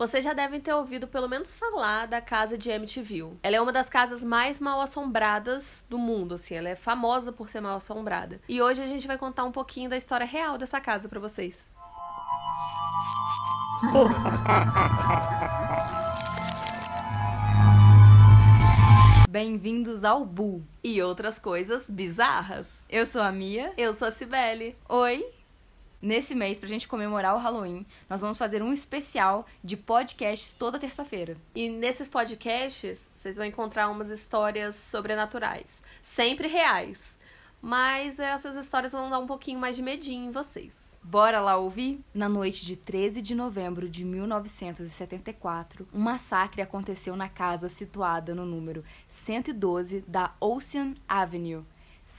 Vocês já devem ter ouvido pelo menos falar da casa de Amityville. Ela é uma das casas mais mal assombradas do mundo, assim, ela é famosa por ser mal assombrada. E hoje a gente vai contar um pouquinho da história real dessa casa para vocês. Bem-vindos ao Bu e outras coisas bizarras. Eu sou a Mia. Eu sou a Cibele. Oi. Nesse mês, pra gente comemorar o Halloween, nós vamos fazer um especial de podcasts toda terça-feira. E nesses podcasts, vocês vão encontrar umas histórias sobrenaturais, sempre reais. Mas essas histórias vão dar um pouquinho mais de medinho em vocês. Bora lá ouvir? Na noite de 13 de novembro de 1974, um massacre aconteceu na casa situada no número 112 da Ocean Avenue.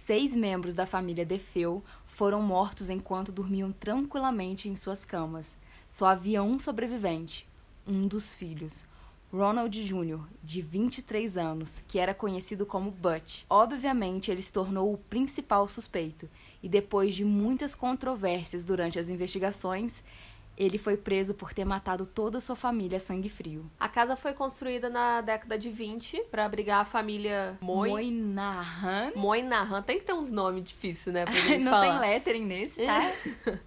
Seis membros da família DeFeo foram mortos enquanto dormiam tranquilamente em suas camas. Só havia um sobrevivente, um dos filhos, Ronald Jr., de 23 anos, que era conhecido como Butch. Obviamente, ele se tornou o principal suspeito, e depois de muitas controvérsias durante as investigações, ele foi preso por ter matado toda a sua família a sangue frio. A casa foi construída na década de 20 para abrigar a família Moi... Moynihan. Moynihan. Tem que ter uns nomes difíceis, né, pra gente Não falar. tem lettering nesse, tá?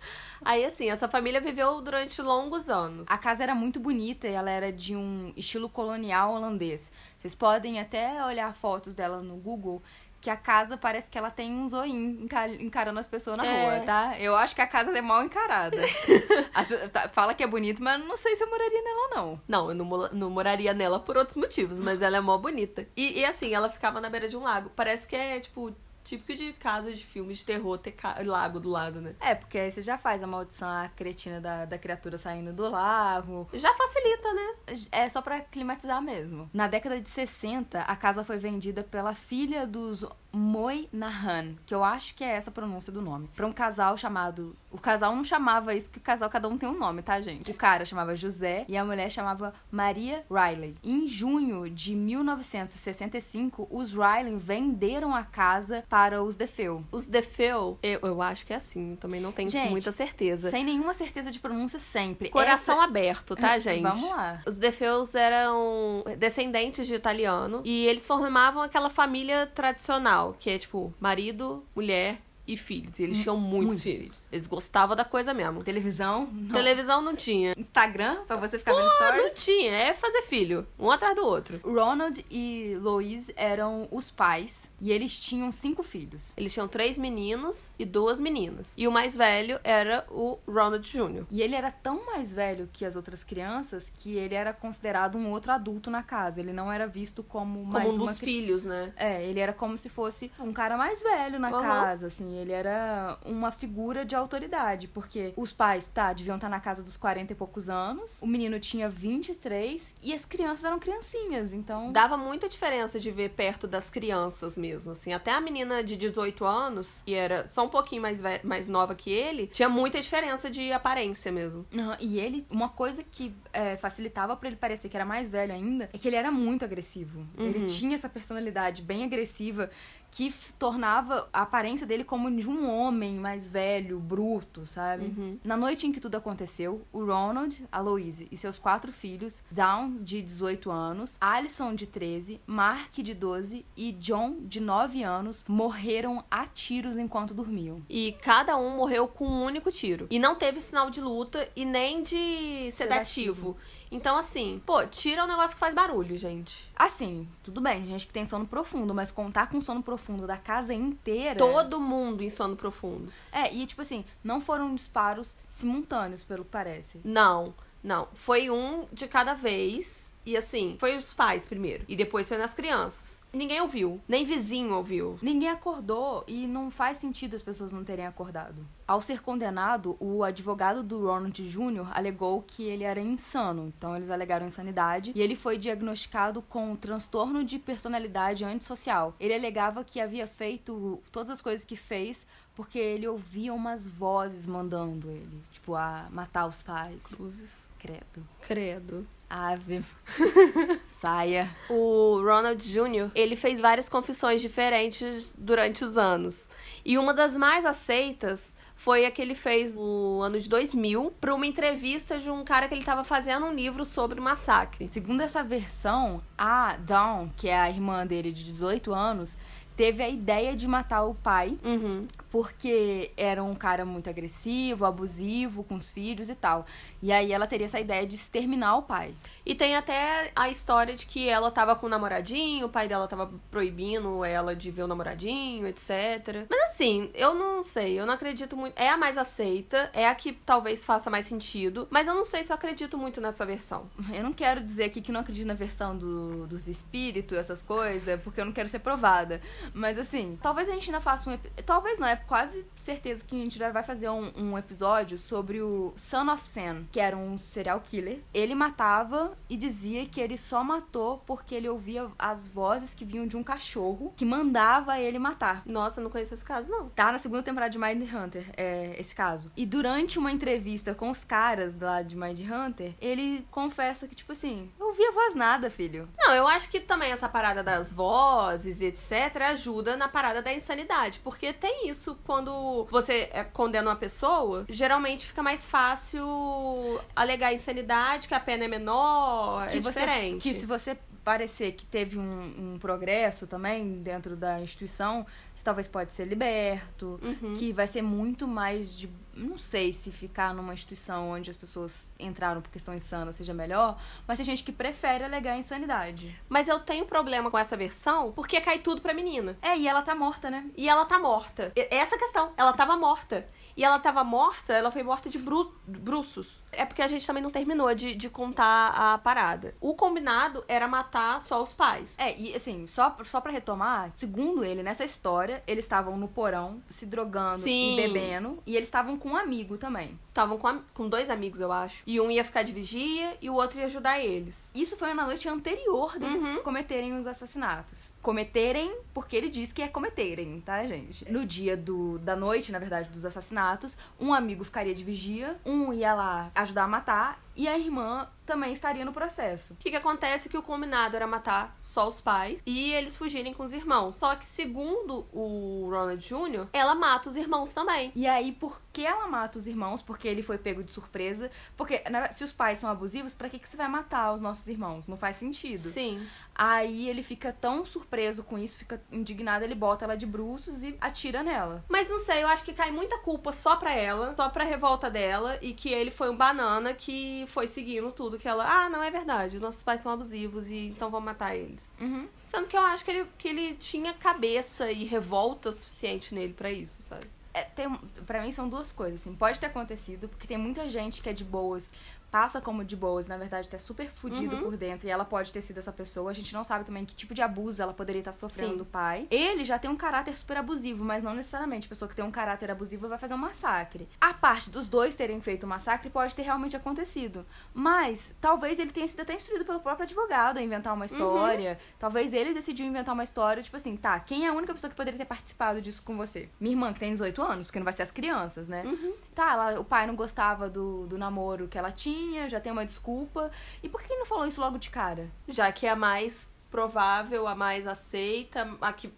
Aí, assim, essa família viveu durante longos anos. A casa era muito bonita e ela era de um estilo colonial holandês. Vocês podem até olhar fotos dela no Google que a casa parece que ela tem um zoinho encarando as pessoas na É. rua, tá? Eu acho que a casa é mal encarada. As tá, fala que é bonito, mas não sei se eu moraria nela, não. Não, eu não, não moraria nela por outros motivos, mas ela é mó bonita. E, e, assim, ela ficava na beira de um lago. Parece que é, tipo, típico de casa de filmes de terror ter lago do lado, né? É, porque aí você já faz a maldição, a cretina da, da criatura saindo do lago. Já facilita, né? É só pra climatizar mesmo. Na década de 60, a casa foi vendida pela filha dos Moynihan, que eu acho que é essa a pronúncia do nome, pra um casal chamado. O casal não chamava isso, que o casal cada um tem um nome, tá, gente? O cara chamava José e a mulher chamava Maria Riley. Em junho de 1965, os Riley venderam a casa para os DeFeo. Os DeFeo, eu, eu acho que é assim, também não tenho Gente, muita certeza. Sem nenhuma certeza de pronúncia sempre. Coração Essa- aberto, tá, gente? Vamos lá. Os DeFeus eram descendentes de italiano e eles formavam aquela família tradicional, que é tipo marido, mulher e filhos. E eles tinham muitos, muitos filhos. filhos. Eles gostavam da coisa mesmo. Televisão? Não. Televisão não tinha. Instagram, pra você ficar vendo stories? não tinha, é fazer filho, um atrás do outro. Ronald e Louise eram os pais e eles tinham cinco filhos. Eles tinham três meninos e duas meninas. E o mais velho era o Ronald Jr. E ele era tão mais velho que as outras crianças que ele era considerado um outro adulto na casa. Ele não era visto como Como mais um uma dos cri- filhos, né? É, ele era como se fosse um cara mais velho na Aham. casa, assim. Ele era uma figura de autoridade, porque os pais, tá, deviam estar na casa dos 40 e poucos anos, o menino tinha 23 e as crianças eram criancinhas, então... Dava muita diferença de ver perto das crianças mesmo, assim. Até a menina de 18 anos, que era só um pouquinho mais, mais nova que ele, tinha muita diferença de aparência mesmo. Aham, E ele, uma coisa que é, facilitava pra ele parecer que era mais velho ainda, é que ele era muito agressivo. Ele Uhum. tinha essa personalidade bem agressiva que tornava a aparência dele como de um homem mais velho, bruto, sabe? Uhum. Na noite em que tudo aconteceu, o Ronald, a Louise e seus quatro filhos, Dawn, de 18 anos, Alison, de 13, Mark, de 12 e John, de 9 anos, morreram a tiros enquanto dormiam. E cada um morreu com um único tiro. E não teve sinal de luta e nem de sedativo. Sedativo. Então, assim, pô, tira um negócio que faz barulho, gente. Assim, tudo bem, gente que tem sono profundo, mas contar com sono profundo da casa inteira. Todo mundo em sono profundo. É, e tipo assim, não foram disparos simultâneos, pelo que parece. Não, não. Foi um de cada vez. E assim, foi os pais primeiro. E depois foi nas crianças. Ninguém ouviu. Nem vizinho ouviu. Ninguém acordou e não faz sentido as pessoas não terem acordado. Ao ser condenado, o advogado do Ronald Jr. alegou que ele era insano, então eles alegaram insanidade, e ele foi diagnosticado com transtorno de personalidade antissocial. Ele alegava que havia feito todas as coisas que fez porque ele ouvia umas vozes mandando ele, tipo, a matar os pais. Cruzes. Credo. Credo. Ave. Saia. O Ronald Jr., ele fez várias confissões diferentes durante os anos. E uma das mais aceitas foi a que ele fez no ano de 2000 para uma entrevista de um cara que ele estava fazendo um livro sobre o massacre. Segundo essa versão, a Dawn, que é a irmã dele de 18 anos, teve a ideia de matar o pai Uhum. Porque era um cara muito agressivo, abusivo com os filhos e tal. E aí ela teria essa ideia de exterminar o pai. E tem até a história de que ela tava com um namoradinho, o pai dela tava proibindo ela de ver o namoradinho, etc. Mas assim, eu não sei, eu não acredito muito. É a mais aceita, é a que talvez faça mais sentido, mas eu não sei se eu acredito muito nessa versão. Eu não quero dizer aqui que não acredito na versão do- dos espíritos, essas coisas, porque eu não quero ser provada. Mas assim, talvez a gente ainda faça um. Talvez não, é quase certeza que a gente vai fazer um, um episódio sobre o Son of Sam, que era um serial killer. Ele matava e dizia que ele só matou porque ele ouvia as vozes que vinham de um cachorro que mandava ele matar. Nossa, eu não conheço esse caso, não. Tá na segunda temporada de Mind Hunter, é, esse caso. E durante uma entrevista com os caras lá de Mind Hunter, ele confessa que, tipo assim, eu ouvi a voz nada, filho. Não, eu acho que também essa parada das vozes, etc., ajuda na parada da insanidade. Porque tem isso quando você é, condena uma pessoa, geralmente fica mais fácil alegar insanidade, que a pena é menor, que é você, diferente. Que se você parecer que teve um, um progresso também dentro da instituição, você talvez pode ser liberto. Uhum. Que vai ser muito mais de. Não sei se ficar numa instituição onde as pessoas entraram porque estão insanas seja melhor, mas tem gente que prefere alegar insanidade. Mas eu tenho problema com essa versão porque cai tudo pra menina. É, e ela tá morta, né? E ela tá morta. E- Essa é questão. Ela tava morta. E ela tava morta, ela foi morta de bru bruços. É porque a gente também não terminou de, de contar a parada. O combinado era matar só os pais. É, e assim, só, só pra retomar, segundo ele, nessa história, eles estavam no porão, se drogando Sim. e bebendo, e eles estavam com um amigo também. Estavam com, com dois amigos, eu acho. E um ia ficar de vigia e o outro ia ajudar eles. Isso foi na noite anterior deles Uhum. cometerem os assassinatos. Cometerem porque ele diz que é cometerem, tá, gente? No dia do, da noite, na verdade, dos assassinatos, um amigo ficaria de vigia, um ia lá ajudar a matar, e a irmã também estaria no processo. O que, que acontece é que o combinado era matar só os pais e eles fugirem com os irmãos. Só que, segundo o Ronald Jr., ela mata os irmãos também. E aí, por que ela mata os irmãos? Porque ele foi pego de surpresa. Porque se os pais são abusivos, pra que, que você vai matar os nossos irmãos? Não faz sentido. Sim. Aí ele fica tão surpreso com isso, fica indignado, ele bota ela de bruços e atira nela. Mas não sei, eu acho que cai muita culpa só pra ela, só pra revolta dela, e que ele foi um banana que foi seguindo tudo que ela. Ah, não é verdade, nossos pais são abusivos e então vamos matar eles. Uhum. Sendo que eu acho que ele, que ele tinha cabeça e revolta suficiente nele pra isso, sabe? É, tem, pra mim são duas coisas, assim. Pode ter acontecido, porque tem muita gente que é de boas, passa como de boas, na verdade tá super fudido Uhum. por dentro, e ela pode ter sido essa pessoa. A gente não sabe também que tipo de abuso ela poderia estar sofrendo Sim. do pai. Ele já tem um caráter super abusivo, mas não necessariamente. A pessoa que tem um caráter abusivo vai fazer um massacre. A parte dos dois terem feito o massacre pode ter realmente acontecido. Mas talvez ele tenha sido até instruído pelo próprio advogado a inventar uma história. Talvez ele decidiu inventar uma história, tipo assim, tá, quem é a única pessoa que poderia ter participado disso com você? Minha irmã, que tem 18 anos, porque não vai ser as crianças, né? Uhum. Tá, ela- o pai não gostava do, do namoro que ela tinha, já tem uma desculpa. E por que ele não falou isso logo de cara? Já que é a mais provável, a mais aceita, a que.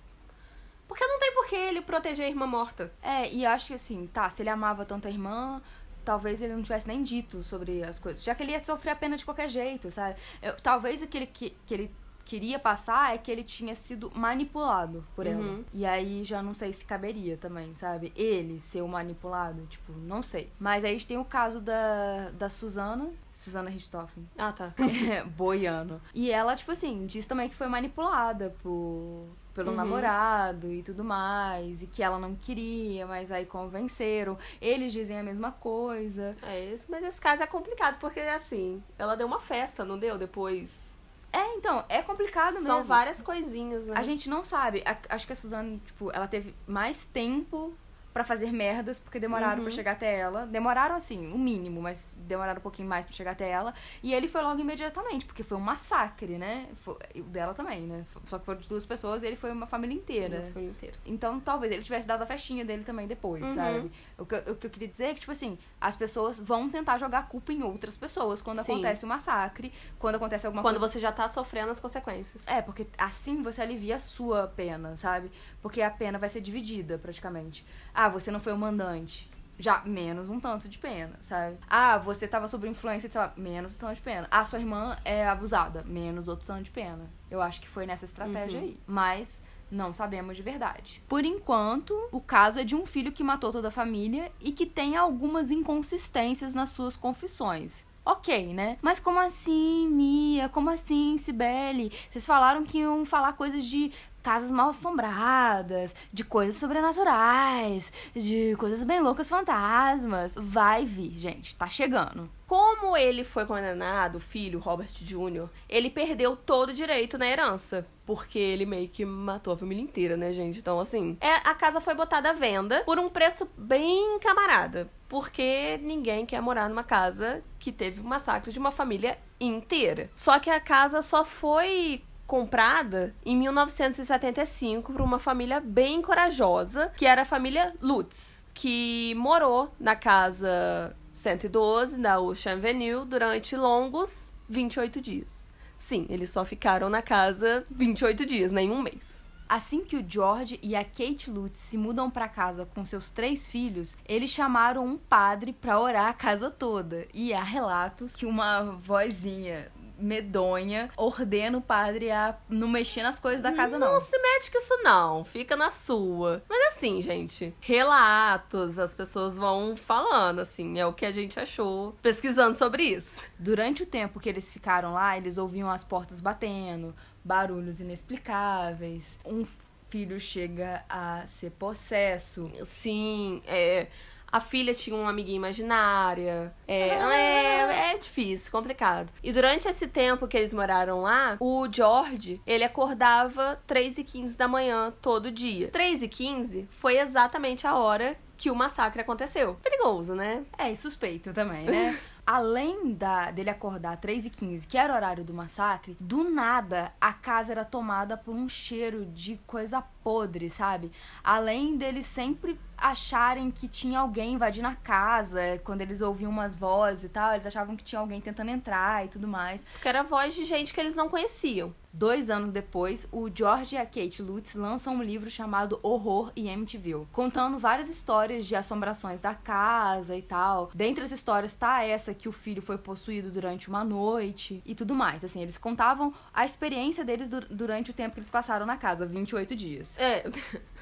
Porque não tem por que ele proteger a irmã morta. É, e acho que assim, tá, se ele amava tanto a irmã, talvez ele não tivesse nem dito sobre as coisas. Já que ele ia sofrer a pena de qualquer jeito, sabe? Eu- talvez o que ele, que, que ele queria passar é que ele tinha sido manipulado por ela. Uhum. E aí já não sei se caberia também, sabe? Ele ser o manipulado, tipo, não sei. Mas aí a gente tem o caso da, da Susana. Susana Richthofen. Ah, tá. boiano. E ela, tipo assim, diz também que foi manipulada por, pelo Uhum. namorado e tudo mais. E que ela não queria, mas aí convenceram. Eles dizem a mesma coisa. É isso, mas esse caso é complicado, porque assim, ela deu uma festa, não deu? Depois. É, então, é complicado mesmo. São várias coisinhas, né? A gente não sabe. A- acho que a Suzane, tipo, ela teve mais tempo pra fazer merdas, porque demoraram Uhum. pra chegar até ela. Demoraram, assim, o mínimo, mas demoraram um pouquinho mais pra chegar até ela. E ele foi logo imediatamente, porque foi um massacre, né? Foi- o dela também, né? Só que foram de duas pessoas e ele foi uma família inteira. Foi inteiro. Então, talvez ele tivesse dado a festinha dele também depois, Uhum. sabe? O que, eu- o que eu queria dizer é que, tipo assim, as pessoas vão tentar jogar a culpa em outras pessoas quando Sim. acontece um massacre, quando acontece alguma Quando coisa. você já tá sofrendo as consequências. É, porque assim você alivia a sua pena, sabe? Porque a pena vai ser dividida, praticamente. Ah, você não foi o mandante. já menos um tanto de pena, sabe? Ah, você tava sob influência, sei lá, menos um tanto de pena. Ah, sua irmã é abusada, menos outro tanto de pena. Eu acho que foi nessa estratégia Uhum. aí. Mas não sabemos de verdade. Por enquanto, o caso é de um filho que matou toda a família e que tem algumas inconsistências nas suas confissões. Ok, né? Mas como assim, Mia? Como assim, Cibele? Vocês falaram que iam falar coisas de casas mal assombradas, de coisas sobrenaturais, de coisas bem loucas, fantasmas. Vai vir, gente, tá chegando. Como ele foi condenado, o filho, Robert Jr., ele perdeu todo o direito na herança. Porque ele meio que matou a família inteira, né, gente? Então, assim, é, a casa foi botada à venda por um preço bem camarada. Porque ninguém quer morar numa casa que teve um massacre de uma família inteira. Só que a casa só foi comprada em 1975 por uma família bem corajosa, que era a família Lutz, que morou na casa 112 da Ocean Avenue durante longos 28 dias. Sim, eles só ficaram na casa 28 dias, nem um mês. Assim que o George e a Kate Lutz se mudam pra casa com seus três filhos, eles chamaram um padre pra orar a casa toda. E há relatos que uma vozinha medonha ordena o padre a não mexer nas coisas da casa, não. Não se mete com isso não, fica na sua. Mas assim, gente, relatos, as pessoas vão falando, assim, é o que a gente achou pesquisando sobre isso. Durante o tempo que eles ficaram lá, eles ouviam as portas batendo, barulhos inexplicáveis. Um filho chega a ser possesso. Sim, é. A filha tinha uma amiguinha imaginária. É, é, é difícil, complicado. E durante esse tempo que eles moraram lá, o George, ele acordava 3 e 15 da manhã todo dia. 3 e 15 foi exatamente a hora que o massacre aconteceu. Perigoso, né? É, e suspeito também, né? Além da, dele acordar 3 e 15 que era o horário do massacre, do nada a casa era tomada por um cheiro de coisa podre, sabe? Além deles sempre acharem que tinha alguém invadindo a casa, quando eles ouviam umas vozes e tal, eles achavam que tinha alguém tentando entrar e tudo mais. Porque era voz de gente que eles não conheciam. Dois anos depois, o George e a Kate Lutz lançam um livro chamado Horror e Amityville, contando várias histórias de assombrações da casa e tal. Dentre as histórias tá essa que o filho foi possuído durante uma noite e tudo mais. Assim, eles contavam a experiência deles du- durante o tempo que eles passaram na casa, 28 dias. É,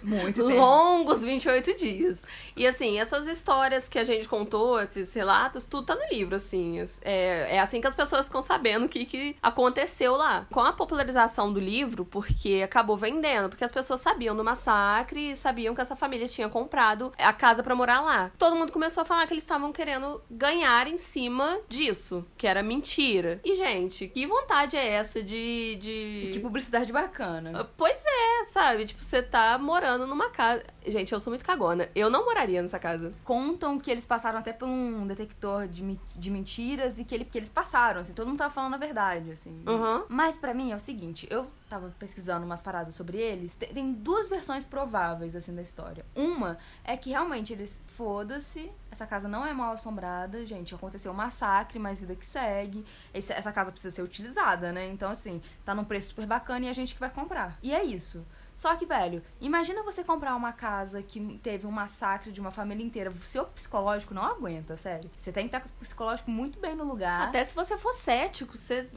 Muito tempo. longos 28 dias. E assim, essas histórias que a gente contou, esses relatos, tudo tá no livro, assim. É, é assim que as pessoas ficam sabendo o que, que aconteceu lá. Com a popularização do livro, porque acabou vendendo, porque as pessoas sabiam do massacre e sabiam que essa família tinha comprado a casa pra morar lá. Todo mundo começou a falar que eles estavam querendo ganhar em cima disso, que era mentira. E, gente, que vontade é essa de. de... Que publicidade bacana. Pois é, sabe? Tipo, você tá morando numa casa. Gente, eu sou muito cagona. Eu não moraria nessa casa. Contam que eles passaram até por um detector de, de mentiras e que, ele, que eles passaram, assim, todo mundo tava falando a verdade, assim. Uhum. Mas pra mim é o seguinte, eu tava pesquisando umas paradas sobre eles, te- tem duas versões prováveis assim da história. Uma é que realmente eles foda-se, essa casa não é mal assombrada, gente, aconteceu um massacre, mas vida que segue. Esse- essa casa precisa ser utilizada, né? Então assim, tá num preço super bacana e a gente que vai comprar. E é isso. Só que, velho, imagina você comprar uma casa que teve um massacre de uma família inteira. O seu psicológico não aguenta, sério. Você tem que estar com o psicológico muito bem no lugar. Até se você for cético, você...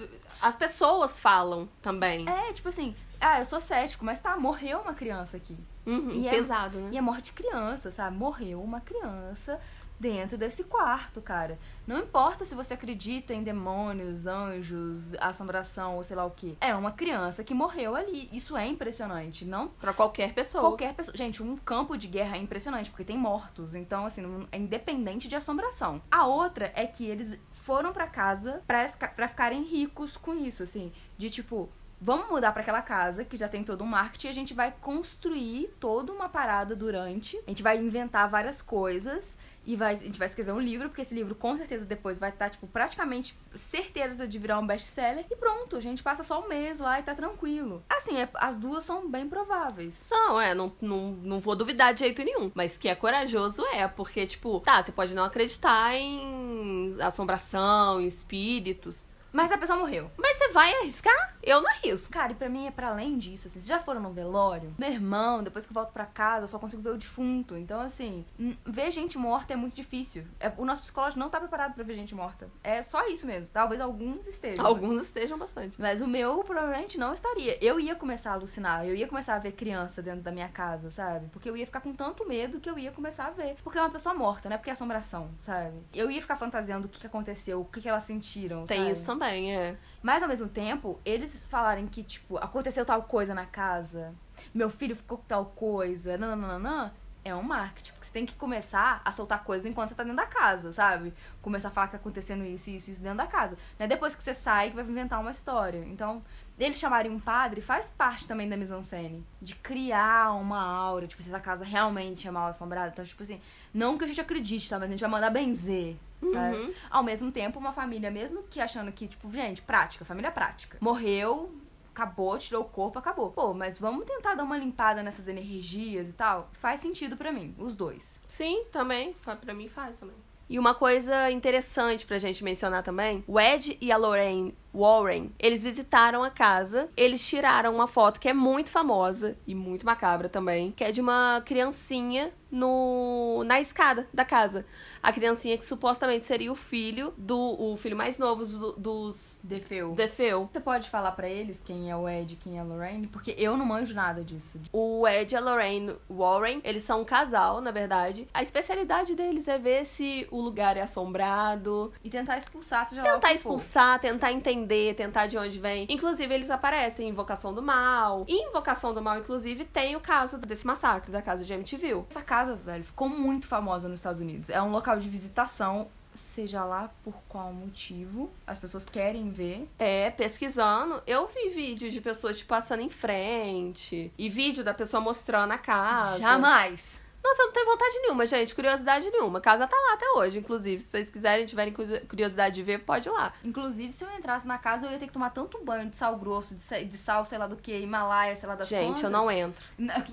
as pessoas falam também. É, tipo assim, ah, eu sou cético, mas tá, morreu uma criança aqui. Uhum, E é- pesado, né? E é morte de criança, sabe? Morreu uma criança dentro desse quarto, cara. Não importa se você acredita em demônios, anjos, assombração ou sei lá o que. É uma criança que morreu ali. Isso é impressionante. Não Pra qualquer pessoa. qualquer pessoa. Gente, um campo de guerra é impressionante, porque tem mortos. Então, assim, é independente de assombração. A outra é que eles foram pra casa pra ficarem ricos com isso, assim. De tipo. Vamos mudar pra aquela casa que já tem todo um marketing e a gente vai construir toda uma parada durante. A gente vai inventar várias coisas e vai, a gente vai escrever um livro, porque esse livro com certeza depois vai estar, tipo, praticamente certeza de virar um best-seller. E pronto, a gente passa só um mês lá e tá tranquilo. Assim, é- as duas são bem prováveis. São, é, não, não, não vou duvidar de jeito nenhum. Mas que é corajoso é, porque, tipo, tá, você pode não acreditar em assombração, em espíritos. Mas a pessoa morreu. Mas você vai arriscar? Eu não arrisco. Cara, e pra mim é pra além disso, assim, vocês já foram no velório? Meu irmão, depois que eu volto pra casa, eu só consigo ver o defunto. Então, assim, n- ver gente morta é muito difícil. É- o nosso psicológico não tá preparado pra ver gente morta. É só isso mesmo. Talvez alguns estejam. Alguns estejam bastante. Mas o meu provavelmente não estaria. Eu ia começar a alucinar, eu ia começar a ver criança dentro da minha casa, sabe? Porque eu ia ficar com tanto medo que eu ia começar a ver. Porque é uma pessoa morta, né? Porque é assombração, sabe? Eu ia ficar fantasiando o que, aconteceu, o que, que elas sentiram. Tem sabe? isso também, é. Mas ao mesmo tempo, eles falarem que, tipo, aconteceu tal coisa na casa, meu filho ficou com tal coisa, nananana, é um marketing. Porque você tem que começar a soltar coisas enquanto você tá dentro da casa, sabe? Começar a falar que tá acontecendo isso, isso, isso dentro da casa. Não é depois que você sai que vai inventar uma história. Então, eles chamarem um padre faz parte também da mise-en-scène. De criar uma aura, tipo, se essa casa realmente é mal assombrada. Então, tipo assim, não que a gente acredite, tá? Mas a gente vai mandar benzer, sabe? Uhum. Ao mesmo tempo, uma família, mesmo que achando que, tipo, gente, prática, família prática. Morreu, acabou, tirou o corpo, acabou. Pô, mas vamos tentar dar uma limpada nessas energias e tal? Faz sentido pra mim, os dois. Sim, também. Pra mim faz também. E uma coisa interessante pra gente mencionar também: o Ed e a Lorraine Warren, eles visitaram a casa, eles tiraram uma foto que é muito famosa e muito macabra também, que é de uma criancinha no na escada da casa. A criancinha que supostamente seria o filho do o filho mais novo do- dos Defeu. Defeu. Você pode falar pra eles quem é o Ed e quem é a Lorraine? Porque eu não manjo nada disso. O Ed e a Lorraine Warren, eles são um casal, na verdade. A especialidade deles é ver se o lugar é assombrado, E tentar expulsar, seja lá o tentar que for. expulsar, tentar entender, tentar de onde vem. Inclusive, eles aparecem em Invocação do Mal. E em Invocação do Mal, inclusive, tem o caso desse massacre da casa de Amityville. Essa casa, velho, ficou muito famosa nos Estados Unidos. É um local de visitação, seja lá por qual motivo. As pessoas querem ver. É, pesquisando, eu vi vídeos de pessoas, tipo, passando em frente. E vídeo da pessoa mostrando a casa. Jamais! Nossa, não tenho vontade nenhuma, gente. Curiosidade nenhuma. A casa tá lá até hoje, inclusive. Se vocês quiserem, tiverem curio- curiosidade de ver, pode ir lá. Inclusive, se eu entrasse na casa, eu ia ter que tomar tanto banho de sal grosso, de, sa- de sal, sei lá do que, Himalaia, sei lá das gente, quantas. eu não entro.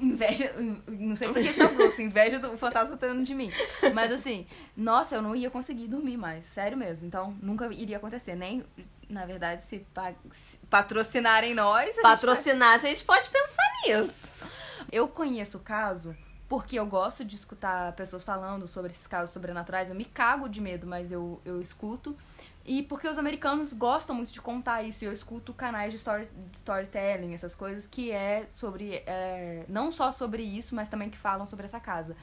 Inveja, não sei por que sal grosso, inveja do fantasma tendo de mim. Mas assim, nossa, eu não ia conseguir dormir mais, sério mesmo. Então, nunca iria acontecer. Nem, na verdade, se, se patrocinarem nós. a gente vai- Patrocinar, a gente pode pensar nisso. Eu conheço o caso porque eu gosto de escutar pessoas falando sobre esses casos sobrenaturais. Eu me cago de medo, mas eu, eu escuto. E porque os americanos gostam muito de contar isso. E eu escuto canais de, story, de storytelling, essas coisas, que é sobre. é, não só sobre isso, mas também que falam sobre essa casa.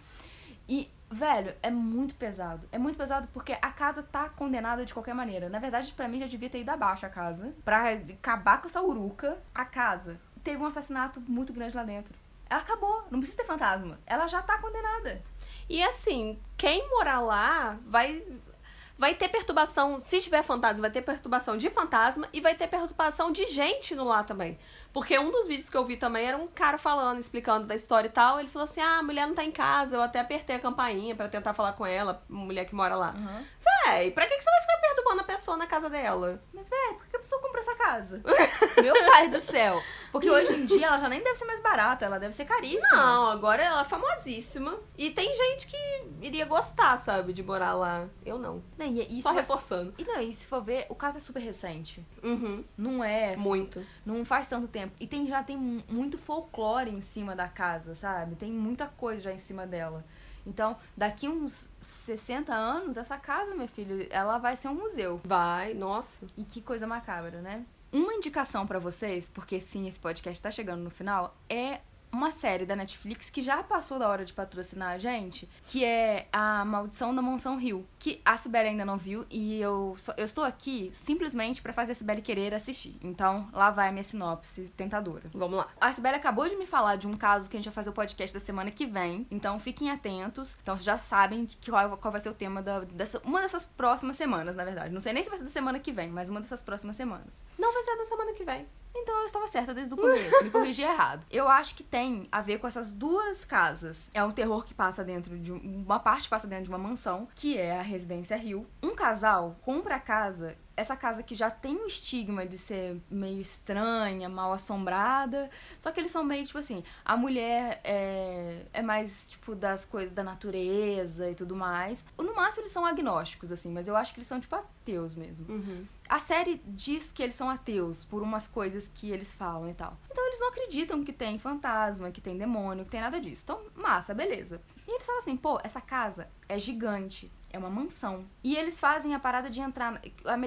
E, velho, é muito pesado. É muito pesado porque a casa tá condenada de qualquer maneira. Na verdade, pra mim já devia ter ido abaixo a casa. Pra acabar com essa uruca. A casa teve um assassinato muito grande lá dentro. Ela acabou. Não precisa ter fantasma. Ela já tá condenada. E assim, quem morar lá vai. Vai ter perturbação, se tiver fantasma, vai ter perturbação de fantasma e vai ter perturbação de gente no lá também. Porque um dos vídeos que eu vi também era um cara falando, explicando da história e tal. Ele falou assim: ah, a mulher não tá em casa. Eu até apertei a campainha pra tentar falar com ela, mulher que mora lá. Véi, pra que, que você vai ficar perturbando a pessoa na casa dela? Mas, velho, por que a pessoa comprou essa casa? Meu pai do céu. Porque hoje em dia ela já nem deve ser mais barata, ela deve ser caríssima. Não, agora ela é famosíssima. E tem gente que iria gostar, sabe, de morar lá. Eu não. Não, e isso Só é- reforçando. E não, e se for ver, o caso é super recente. Uhum. Não é Muito. Não faz tanto tempo. E tem, já tem mu- muito folclore em cima da casa, sabe? Tem muita coisa já em cima dela. Então, daqui uns 60 anos, essa casa, meu filho, ela vai ser um museu. Vai, nossa. E que coisa macabra, né? Uma indicação pra vocês, porque sim, esse podcast tá chegando no final, é uma série da Netflix que já passou da hora de patrocinar a gente, que é A Maldição da Mansão Rio, que a Sibeli ainda não viu e eu, só- eu estou aqui simplesmente pra fazer a Sibeli querer assistir. Então, lá vai a minha sinopse tentadora. Vamos lá. A Sibeli acabou de me falar de um caso que a gente vai fazer o podcast da semana que vem. Então fiquem atentos. Então vocês já sabem que qual, qual vai ser o tema da, dessa, uma dessas próximas semanas, na verdade. Não sei nem se vai ser da semana que vem, mas uma dessas próximas semanas. Não vai ser da semana que vem. Então eu estava certa desde o começo, me corrigi errado. Eu acho que tem a ver com essas duas casas. É um terror que passa dentro de um- uma parte passa dentro de uma mansão, que é a Residência Rio. Um casal compra a casa essa casa que já tem um estigma de ser meio estranha, mal assombrada. Só que eles são meio, tipo assim, a mulher é, é mais, tipo, das coisas da natureza e tudo mais. No máximo eles são agnósticos, assim, mas eu acho que eles são, tipo, ateus mesmo. Uhum. A série diz que eles são ateus por umas coisas que eles falam e tal. Então eles não acreditam que tem fantasma, que tem demônio, que tem nada disso. Então, massa, beleza. E eles falam assim, pô, essa casa é gigante. É uma mansão. E eles fazem a parada de entrar.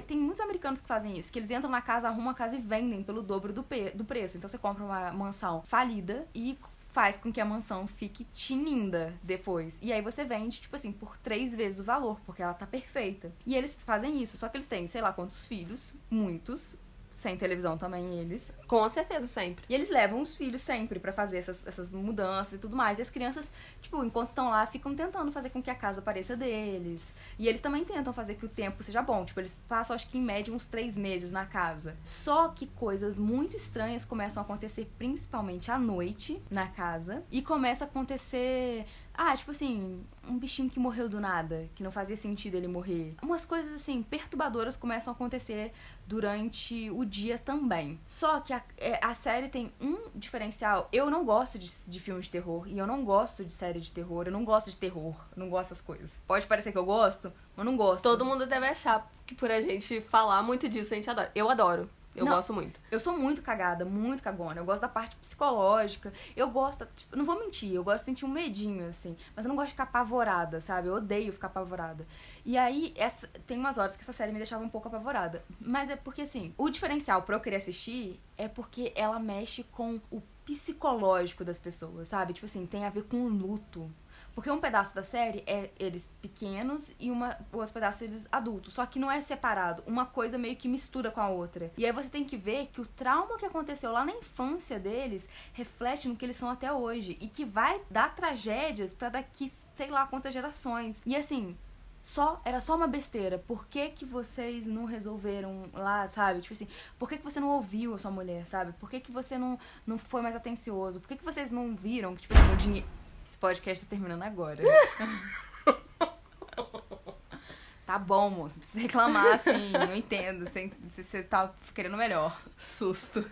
Tem muitos americanos que fazem isso, que eles entram na casa, arrumam a casa e vendem pelo dobro do, do preço. Então você compra uma mansão falida e faz com que a mansão fique tininda depois. E aí você vende, tipo assim, por três vezes o valor, porque ela tá perfeita. E eles fazem isso, só que eles têm, sei lá quantos filhos, muitos, sem televisão também eles. Com certeza, sempre. E eles levam os filhos sempre para fazer essas, essas mudanças e tudo mais. E as crianças, tipo, enquanto estão lá, ficam tentando fazer com que a casa pareça deles. E eles também tentam fazer que o tempo seja bom. Tipo, eles passam, acho que em média, uns três meses na casa. Só que coisas muito estranhas começam a acontecer, principalmente à noite, na casa. E começa a acontecer ah, tipo assim, um bichinho que morreu do nada, que não fazia sentido ele morrer. Umas coisas assim, perturbadoras começam a acontecer durante o dia também. Só que a, é, a série tem um diferencial. Eu não gosto de, de filmes de terror e eu não gosto de série de terror. Eu não gosto de terror. Não gosto dessas coisas. Pode parecer que eu gosto, mas não gosto. Todo mundo deve achar que por a gente falar muito disso a gente adora. Eu adoro. Eu Não, gosto muito. Eu sou muito cagada, muito cagona. Eu gosto da parte psicológica. Eu gosto, tipo, não vou mentir, eu gosto de sentir um medinho, assim. Mas eu não gosto de ficar apavorada, sabe? Eu odeio ficar apavorada. E aí, essa, tem umas horas que essa série me deixava um pouco apavorada. Mas é porque, assim, o diferencial pra eu querer assistir é porque ela mexe com o psicológico das pessoas, sabe? Tipo assim, tem a ver com o luto. Porque um pedaço da série é eles pequenos e uma, o outro pedaço eles adultos. Só que não é separado. Uma coisa meio que mistura com a outra. E aí você tem que ver que o trauma que aconteceu lá na infância deles reflete no que eles são até hoje. E que vai dar tragédias para daqui, sei lá, quantas gerações. E assim, só era só uma besteira. Por que, que vocês não resolveram lá, sabe? Tipo assim, por que, que você não ouviu a sua mulher, sabe? Por que, que você não, não foi mais atencioso? Por que, que vocês não viram que, tipo assim, o dinheiro. Podcast tá terminando agora. tá bom, moço. Não precisa reclamar assim. Não entendo. Se você tá querendo melhor. Susto.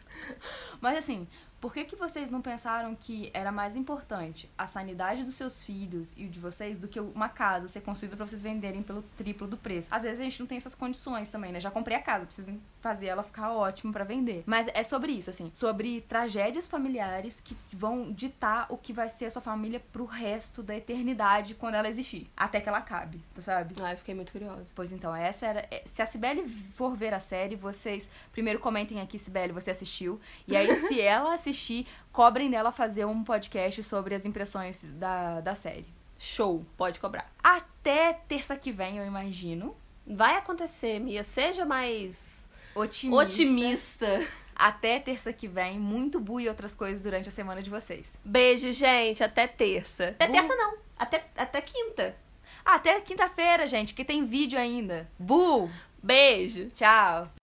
Mas assim, por que, que vocês não pensaram que era mais importante a sanidade dos seus filhos e o de vocês do que uma casa ser construída para vocês venderem pelo triplo do preço? Às vezes a gente não tem essas condições também, né? Já comprei a casa, preciso fazer ela ficar ótima para vender. Mas é sobre isso, assim, sobre tragédias familiares que vão ditar o que vai ser a sua família pro resto da eternidade quando ela existir, até que ela acabe, sabe? Ah, eu fiquei muito curiosa. Pois então, essa era. é, Se a Cibele for ver a série, vocês primeiro comentem aqui, Cibele, você assistiu. E aí, se ela assistir, cobrem dela fazer um podcast sobre as impressões da, da série. Show, pode cobrar. Até terça que vem, eu imagino. Vai acontecer, Mia. Seja mais Otimista. otimista. Até terça que vem. Muito bu e outras coisas durante a semana de vocês. Beijo, gente. Até terça. Até Bu. terça não. Até, até quinta. Até quinta-feira, gente, que tem vídeo ainda. Bu! Beijo. Tchau!